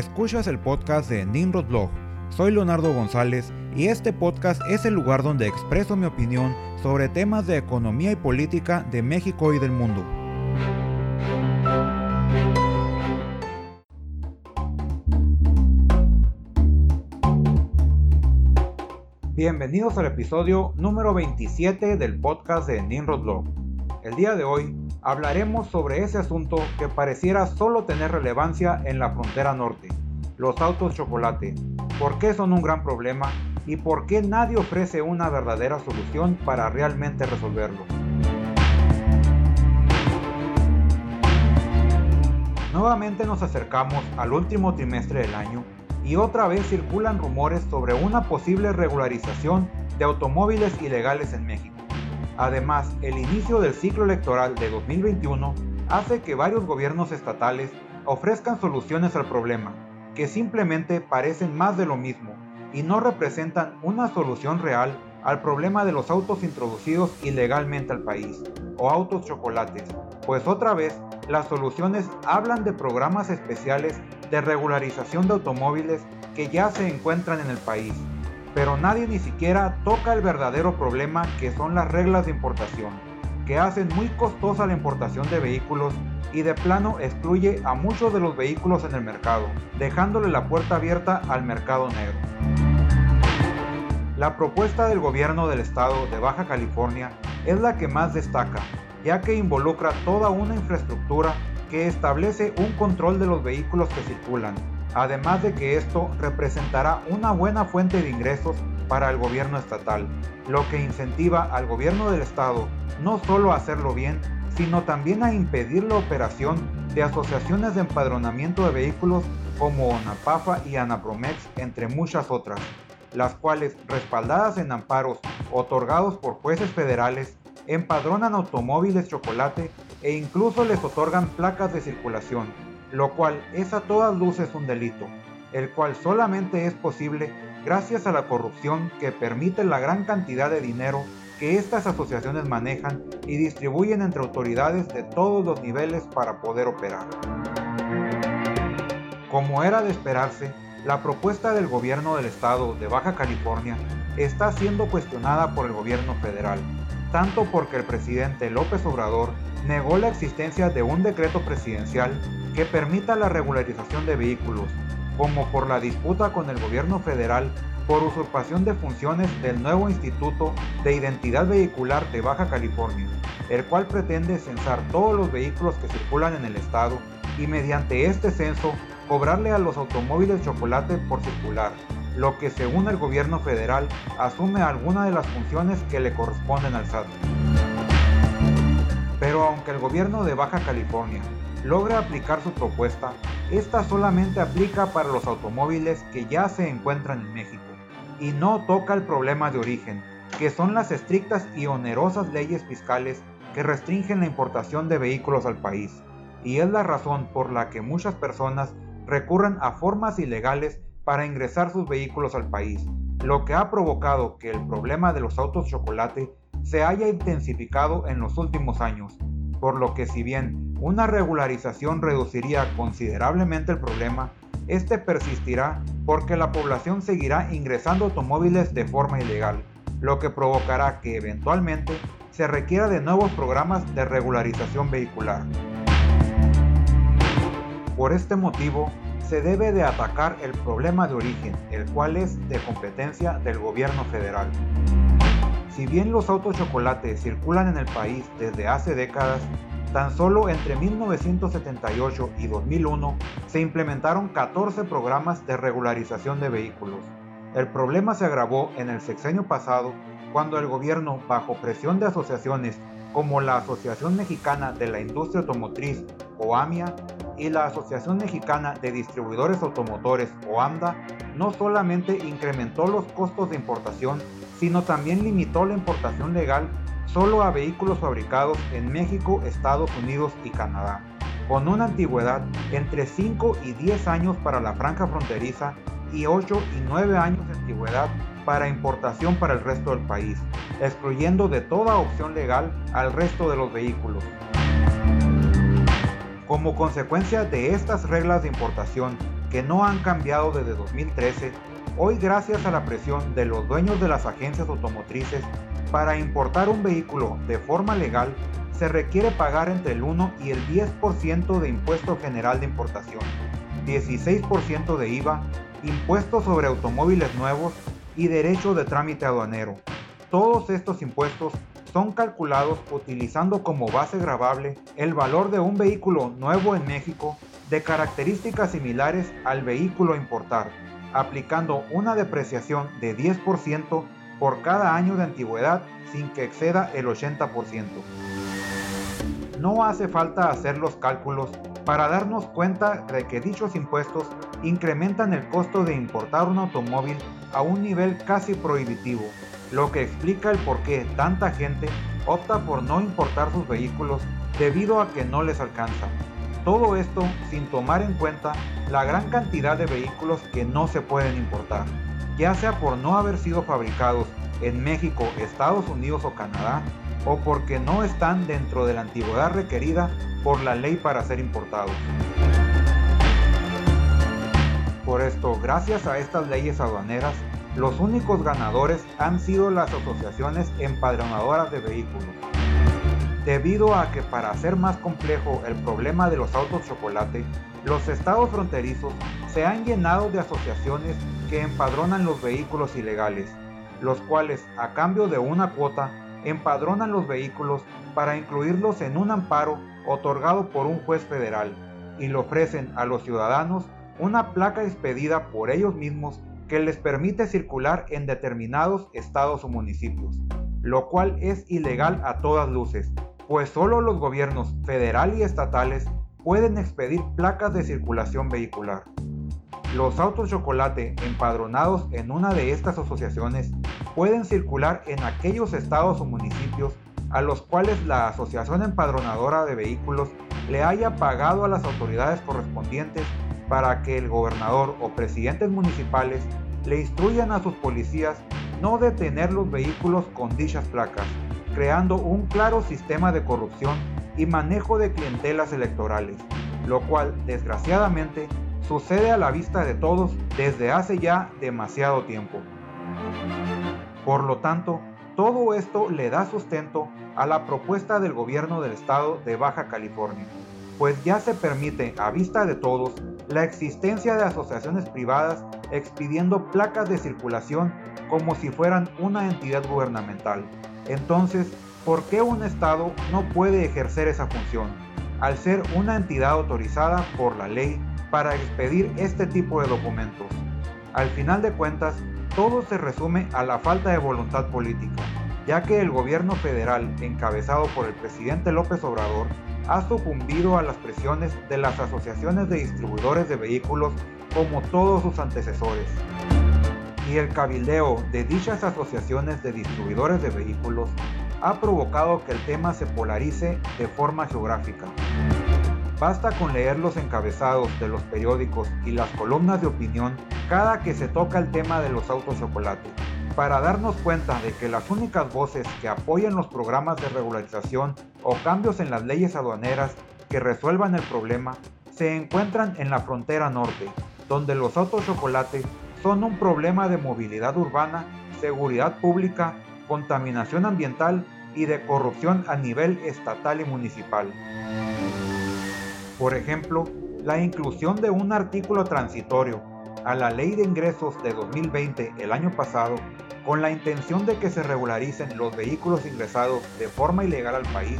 Escuchas el podcast de Nimrod Blog. Soy Leonardo González y este podcast es el lugar donde expreso mi opinión sobre temas de economía y política de México y del mundo. Bienvenidos al episodio número 27 del podcast de Nimrod Blog. El día de hoy hablaremos sobre ese asunto que pareciera solo tener relevancia en la frontera norte, los autos chocolate, por qué son un gran problema y por qué nadie ofrece una verdadera solución para realmente resolverlo. Nuevamente nos acercamos al último trimestre del año y otra vez circulan rumores sobre una posible regularización de automóviles ilegales en México. Además, el inicio del ciclo electoral de 2021 hace que varios gobiernos estatales ofrezcan soluciones al problema, que simplemente parecen más de lo mismo y no representan una solución real al problema de los autos introducidos ilegalmente al país, o autos chocolates, pues otra vez las soluciones hablan de programas especiales de regularización de automóviles que ya se encuentran en el país, pero nadie ni siquiera toca el verdadero problema que son las reglas de importación, que hacen muy costosa la importación de vehículos y de plano excluye a muchos de los vehículos en el mercado, dejándole la puerta abierta al mercado negro. La propuesta del gobierno del estado de Baja California es la que más destaca, ya que involucra toda una infraestructura que establece un control de los vehículos que circulan, además de que esto representará una buena fuente de ingresos para el gobierno estatal, lo que incentiva al gobierno del estado no solo a hacerlo bien, sino también a impedir la operación de asociaciones de empadronamiento de vehículos como ANAPAFA y ANAPROMEX, entre muchas otras, las cuales, respaldadas en amparos otorgados por jueces federales, empadronan automóviles chocolate e incluso les otorgan placas de circulación lo cual es a todas luces un delito, el cual solamente es posible gracias a la corrupción que permite la gran cantidad de dinero que estas asociaciones manejan y distribuyen entre autoridades de todos los niveles para poder operar. Como era de esperarse, la propuesta del gobierno del estado de Baja California está siendo cuestionada por el gobierno federal, tanto porque el presidente López Obrador negó la existencia de un decreto presidencial que permita la regularización de vehículos, como por la disputa con el gobierno federal por usurpación de funciones del nuevo Instituto de Identidad Vehicular de Baja California, el cual pretende censar todos los vehículos que circulan en el estado y mediante este censo cobrarle a los automóviles chocolate por circular, lo que según el gobierno federal asume alguna de las funciones que le corresponden al SAT. Pero aunque el gobierno de Baja California logra aplicar su propuesta, esta solamente aplica para los automóviles que ya se encuentran en México y no toca el problema de origen, que son las estrictas y onerosas leyes fiscales que restringen la importación de vehículos al país, y es la razón por la que muchas personas recurren a formas ilegales para ingresar sus vehículos al país, lo que ha provocado que el problema de los autos chocolate se haya intensificado en los últimos años, por lo que si bien una regularización reduciría considerablemente el problema, este persistirá porque la población seguirá ingresando automóviles de forma ilegal, lo que provocará que eventualmente se requiera de nuevos programas de regularización vehicular. Por este motivo, se debe de atacar el problema de origen, el cual es de competencia del gobierno federal. Si bien los autos chocolate circulan en el país desde hace décadas, tan solo entre 1978 y 2001 se implementaron 14 programas de regularización de vehículos. El problema se agravó en el sexenio pasado cuando el gobierno, bajo presión de asociaciones como la Asociación Mexicana de la Industria Automotriz o AMIA y la Asociación Mexicana de Distribuidores Automotores o AMDA, no solamente incrementó los costos de importación, sino también limitó la importación legal solo a vehículos fabricados en México, Estados Unidos y Canadá, con una antigüedad entre 5 y 10 años para la franja fronteriza y 8 y 9 años de antigüedad para importación para el resto del país, excluyendo de toda opción legal al resto de los vehículos. Como consecuencia de estas reglas de importación que no han cambiado desde 2013, hoy gracias a la presión de los dueños de las agencias automotrices para importar un vehículo de forma legal, se requiere pagar entre el 1 y el 10% de impuesto general de importación, 16% de IVA, impuestos sobre automóviles nuevos y derecho de trámite aduanero. Todos estos impuestos son calculados utilizando como base gravable el valor de un vehículo nuevo en México de características similares al vehículo a importar, aplicando una depreciación de 10% por cada año de antigüedad sin que exceda el 80%. No hace falta hacer los cálculos para darnos cuenta de que dichos impuestos incrementan el costo de importar un automóvil a un nivel casi prohibitivo, lo que explica el por qué tanta gente opta por no importar sus vehículos debido a que no les alcanza. Todo esto sin tomar en cuenta la gran cantidad de vehículos que no se pueden importar, ya sea por no haber sido fabricados en México, Estados Unidos o Canadá, o porque no están dentro de la antigüedad requerida por la ley para ser importados. Por esto, gracias a estas leyes aduaneras, los únicos ganadores han sido las asociaciones empadronadoras de vehículos. Debido a que para hacer más complejo el problema de los autos chocolate, los estados fronterizos se han llenado de asociaciones que empadronan los vehículos ilegales, los cuales a cambio de una cuota empadronan los vehículos para incluirlos en un amparo otorgado por un juez federal y le ofrecen a los ciudadanos una placa expedida por ellos mismos que les permite circular en determinados estados o municipios, lo cual es ilegal a todas luces, pues solo los gobiernos federal y estatales pueden expedir placas de circulación vehicular. Los autos chocolate empadronados en una de estas asociaciones pueden circular en aquellos estados o municipios a los cuales la Asociación Empadronadora de Vehículos le haya pagado a las autoridades correspondientes para que el gobernador o presidentes municipales le instruyan a sus policías no detener los vehículos con dichas placas, creando un claro sistema de corrupción y manejo de clientelas electorales, lo cual desgraciadamente sucede a la vista de todos desde hace ya demasiado tiempo. Por lo tanto, todo esto le da sustento a la propuesta del gobierno del estado de Baja California, pues ya se permite a vista de todos la existencia de asociaciones privadas expidiendo placas de circulación como si fueran una entidad gubernamental. Entonces, ¿por qué un estado no puede ejercer esa función? Al ser una entidad autorizada por la ley para expedir este tipo de documentos. Al final de cuentas, todo se resume a la falta de voluntad política, ya que el gobierno federal, encabezado por el presidente López Obrador, ha sucumbido a las presiones de las asociaciones de distribuidores de vehículos como todos sus antecesores. Y el cabildeo de dichas asociaciones de distribuidores de vehículos ha provocado que el tema se polarice de forma geográfica. Basta con leer los encabezados de los periódicos y las columnas de opinión cada que se toca el tema de los autos chocolate, para darnos cuenta de que las únicas voces que apoyan los programas de regularización o cambios en las leyes aduaneras que resuelvan el problema se encuentran en la frontera norte, donde los autos chocolate son un problema de movilidad urbana, seguridad pública, contaminación ambiental y de corrupción a nivel estatal y municipal. Por ejemplo, la inclusión de un artículo transitorio a la Ley de Ingresos de 2020 el año pasado con la intención de que se regularicen los vehículos ingresados de forma ilegal al país,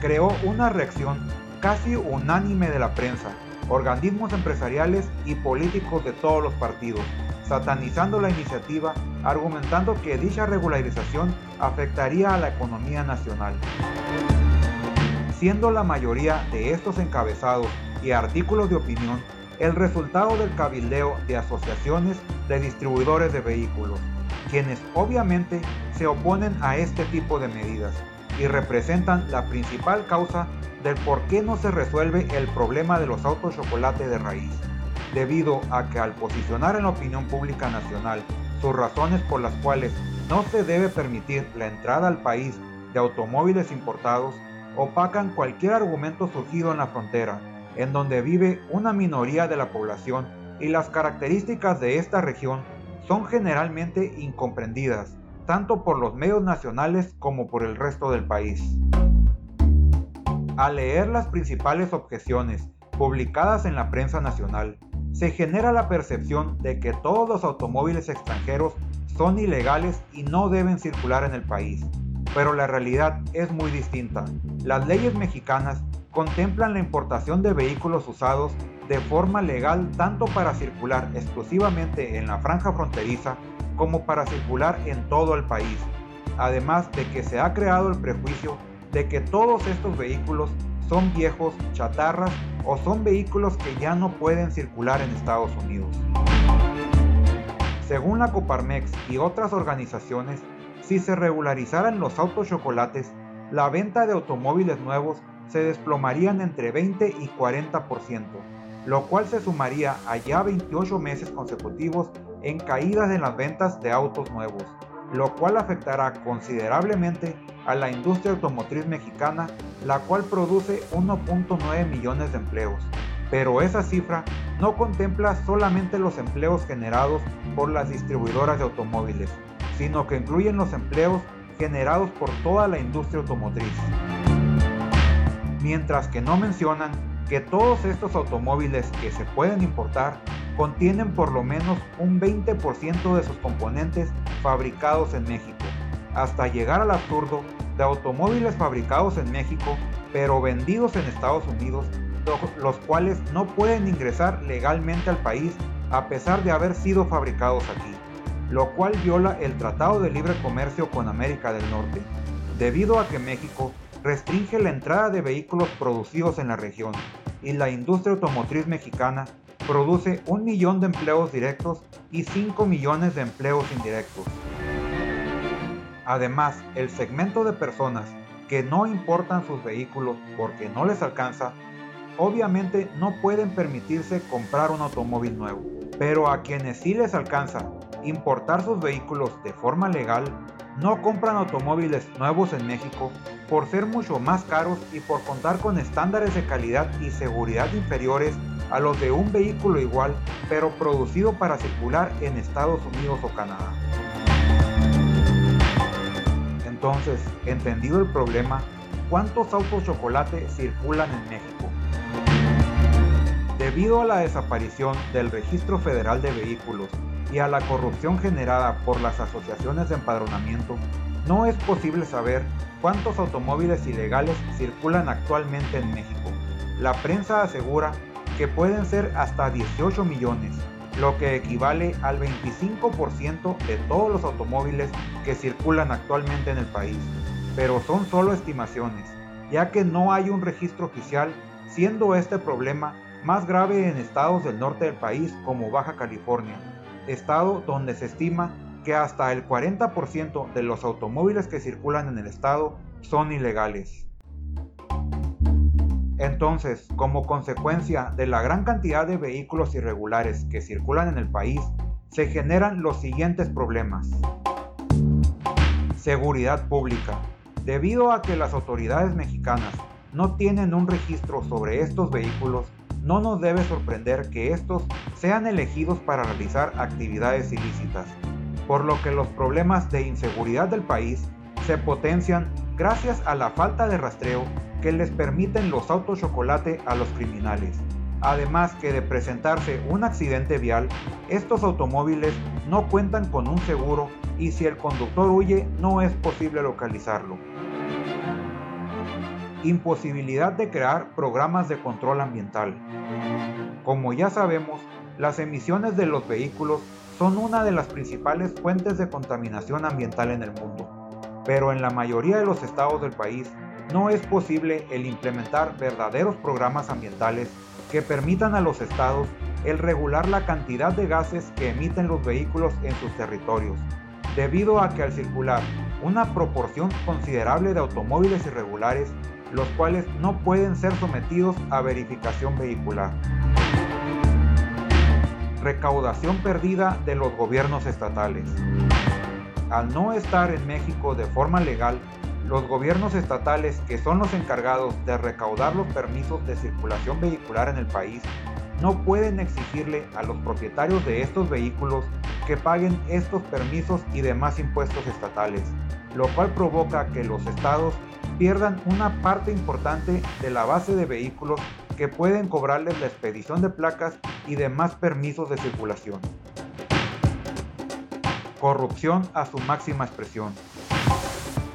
creó una reacción casi unánime de la prensa, organismos empresariales y políticos de todos los partidos, satanizando la iniciativa, argumentando que dicha regularización afectaría a la economía nacional. Siendo la mayoría de estos encabezados y artículos de opinión el resultado del cabildeo de asociaciones de distribuidores de vehículos, quienes obviamente se oponen a este tipo de medidas y representan la principal causa del por qué no se resuelve el problema de los autos chocolate de raíz, debido a que al posicionar en la opinión pública nacional sus razones por las cuales no se debe permitir la entrada al país de automóviles importados, opacan cualquier argumento surgido en la frontera, en donde vive una minoría de la población y las características de esta región son generalmente incomprendidas, tanto por los medios nacionales como por el resto del país. Al leer las principales objeciones publicadas en la prensa nacional, se genera la percepción de que todos los automóviles extranjeros son ilegales y no deben circular en el país. Pero la realidad es muy distinta. Las leyes mexicanas contemplan la importación de vehículos usados de forma legal tanto para circular exclusivamente en la franja fronteriza como para circular en todo el país, además de que se ha creado el prejuicio de que todos estos vehículos son viejos, chatarras o son vehículos que ya no pueden circular en Estados Unidos. Según la Coparmex y otras organizaciones, si se regularizaran los autos chocolates, la venta de automóviles nuevos se desplomarían entre 20 y 40%, lo cual se sumaría a ya 28 meses consecutivos en caídas en las ventas de autos nuevos, lo cual afectará considerablemente a la industria automotriz mexicana, la cual produce 1.9 millones de empleos. Pero esa cifra no contempla solamente los empleos generados por las distribuidoras de automóviles, sino que incluyen los empleos generados por toda la industria automotriz. Mientras que no mencionan que todos estos automóviles que se pueden importar contienen por lo menos un 20% de sus componentes fabricados en México, hasta llegar al absurdo de automóviles fabricados en México pero vendidos en Estados Unidos, los cuales no pueden ingresar legalmente al país a pesar de haber sido fabricados aquí, lo cual viola el Tratado de Libre Comercio con América del Norte, debido a que México restringe la entrada de vehículos producidos en la región y la industria automotriz mexicana produce un millón de empleos directos y 5 millones de empleos indirectos. Además, el segmento de personas que no importan sus vehículos porque no les alcanza, obviamente no pueden permitirse comprar un automóvil nuevo. Pero a quienes sí les alcanza importar sus vehículos de forma legal, no compran automóviles nuevos en México por ser mucho más caros y por contar con estándares de calidad y seguridad inferiores a los de un vehículo igual, pero producido para circular en Estados Unidos o Canadá. Entonces, entendido el problema, ¿cuántos autos chocolate circulan en México? Debido a la desaparición del Registro Federal de Vehículos y a la corrupción generada por las asociaciones de empadronamiento, no es posible saber cuántos automóviles ilegales circulan actualmente en México. La prensa asegura que pueden ser hasta 18 millones, lo que equivale al 25% de todos los automóviles que circulan actualmente en el país. Pero son solo estimaciones, ya que no hay un registro oficial, siendo este problema más grave en estados del norte del país como Baja California, estado donde se estima que hasta el 40% de los automóviles que circulan en el estado son ilegales. Entonces, como consecuencia de la gran cantidad de vehículos irregulares que circulan en el país, se generan los siguientes problemas. Seguridad pública. Debido a que las autoridades mexicanas no tienen un registro sobre estos vehículos, no nos debe sorprender que estos sean elegidos para realizar actividades ilícitas, por lo que los problemas de inseguridad del país se potencian gracias a la falta de rastreo que les permiten los autos chocolate a los criminales. Además que de presentarse un accidente vial, estos automóviles no cuentan con un seguro y si el conductor huye no es posible localizarlo. Imposibilidad de crear programas de control ambiental. Como ya sabemos, las emisiones de los vehículos son una de las principales fuentes de contaminación ambiental en el mundo, pero en la mayoría de los estados del país no es posible el implementar verdaderos programas ambientales que permitan a los estados el regular la cantidad de gases que emiten los vehículos en sus territorios, debido a que al circular una proporción considerable de automóviles irregulares los cuales no pueden ser sometidos a verificación vehicular. Recaudación perdida de los gobiernos estatales. Al no estar en México de forma legal, los gobiernos estatales, que son los encargados de recaudar los permisos de circulación vehicular en el país, no pueden exigirle a los propietarios de estos vehículos que paguen estos permisos y demás impuestos estatales, lo cual provoca que los estados pierdan una parte importante de la base de vehículos que pueden cobrarles la expedición de placas y demás permisos de circulación. Corrupción a su máxima expresión.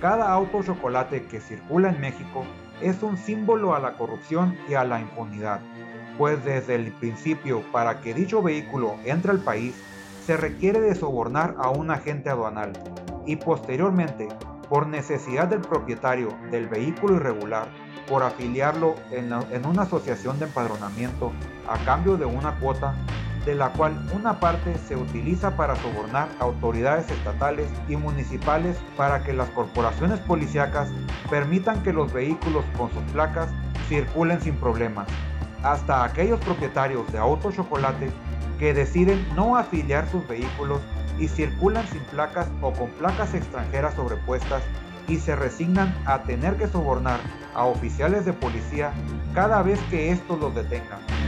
Cada auto chocolate que circula en México es un símbolo a la corrupción y a la impunidad, pues desde el principio para que dicho vehículo entre al país se requiere de sobornar a un agente aduanal y posteriormente por necesidad del propietario del vehículo irregular, por afiliarlo en, una asociación de empadronamiento a cambio de una cuota, de la cual una parte se utiliza para sobornar autoridades estatales y municipales para que las corporaciones policíacas permitan que los vehículos con sus placas circulen sin problemas, hasta aquellos propietarios de auto chocolate que deciden no afiliar sus vehículos y circulan sin placas o con placas extranjeras sobrepuestas y se resignan a tener que sobornar a oficiales de policía cada vez que estos los detengan.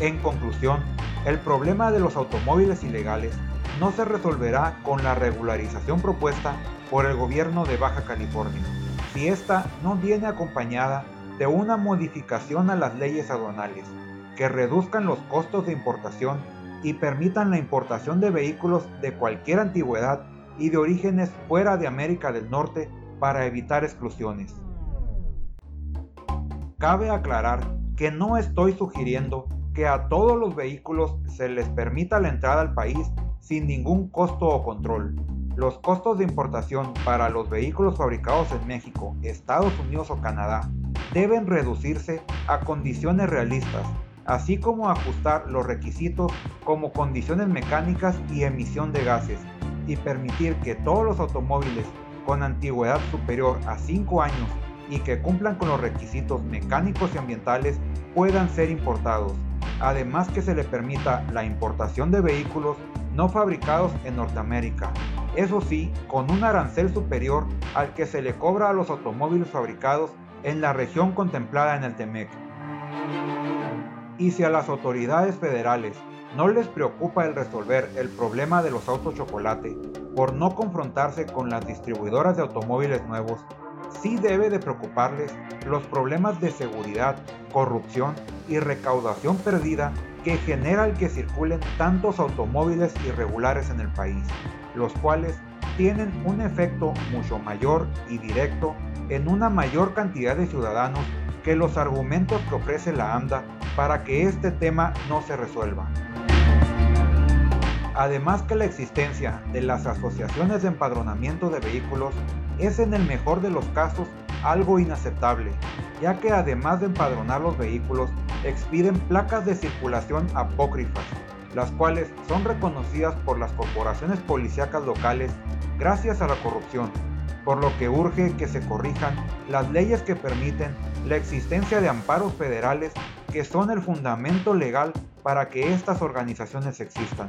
En conclusión, el problema de los automóviles ilegales no se resolverá con la regularización propuesta por el gobierno de Baja California, si ésta no viene acompañada de una modificación a las leyes aduanales que reduzcan los costos de importación y permitan la importación de vehículos de cualquier antigüedad y de orígenes fuera de América del Norte para evitar exclusiones. Cabe aclarar que no estoy sugiriendo que a todos los vehículos se les permita la entrada al país sin ningún costo o control. Los costos de importación para los vehículos fabricados en México, Estados Unidos o Canadá deben reducirse a condiciones realistas así como ajustar los requisitos como condiciones mecánicas y emisión de gases, y permitir que todos los automóviles con antigüedad superior a 5 años y que cumplan con los requisitos mecánicos y ambientales puedan ser importados. Además que se le permita la importación de vehículos no fabricados en Norteamérica, eso sí, con un arancel superior al que se le cobra a los automóviles fabricados en la región contemplada en el TEMEC. Y si a las autoridades federales no les preocupa el resolver el problema de los autos chocolate por no confrontarse con las distribuidoras de automóviles nuevos, sí debe de preocuparles los problemas de seguridad, corrupción y recaudación perdida que genera el que circulen tantos automóviles irregulares en el país, los cuales tienen un efecto mucho mayor y directo en una mayor cantidad de ciudadanos que los argumentos que ofrece la AMDA para que este tema no se resuelva. Además que la existencia de las asociaciones de empadronamiento de vehículos es en el mejor de los casos algo inaceptable, ya que además de empadronar los vehículos, expiden placas de circulación apócrifas, las cuales son reconocidas por las corporaciones policíacas locales gracias a la corrupción, por lo que urge que se corrijan las leyes que permiten la existencia de amparos federales que son el fundamento legal para que estas organizaciones existan.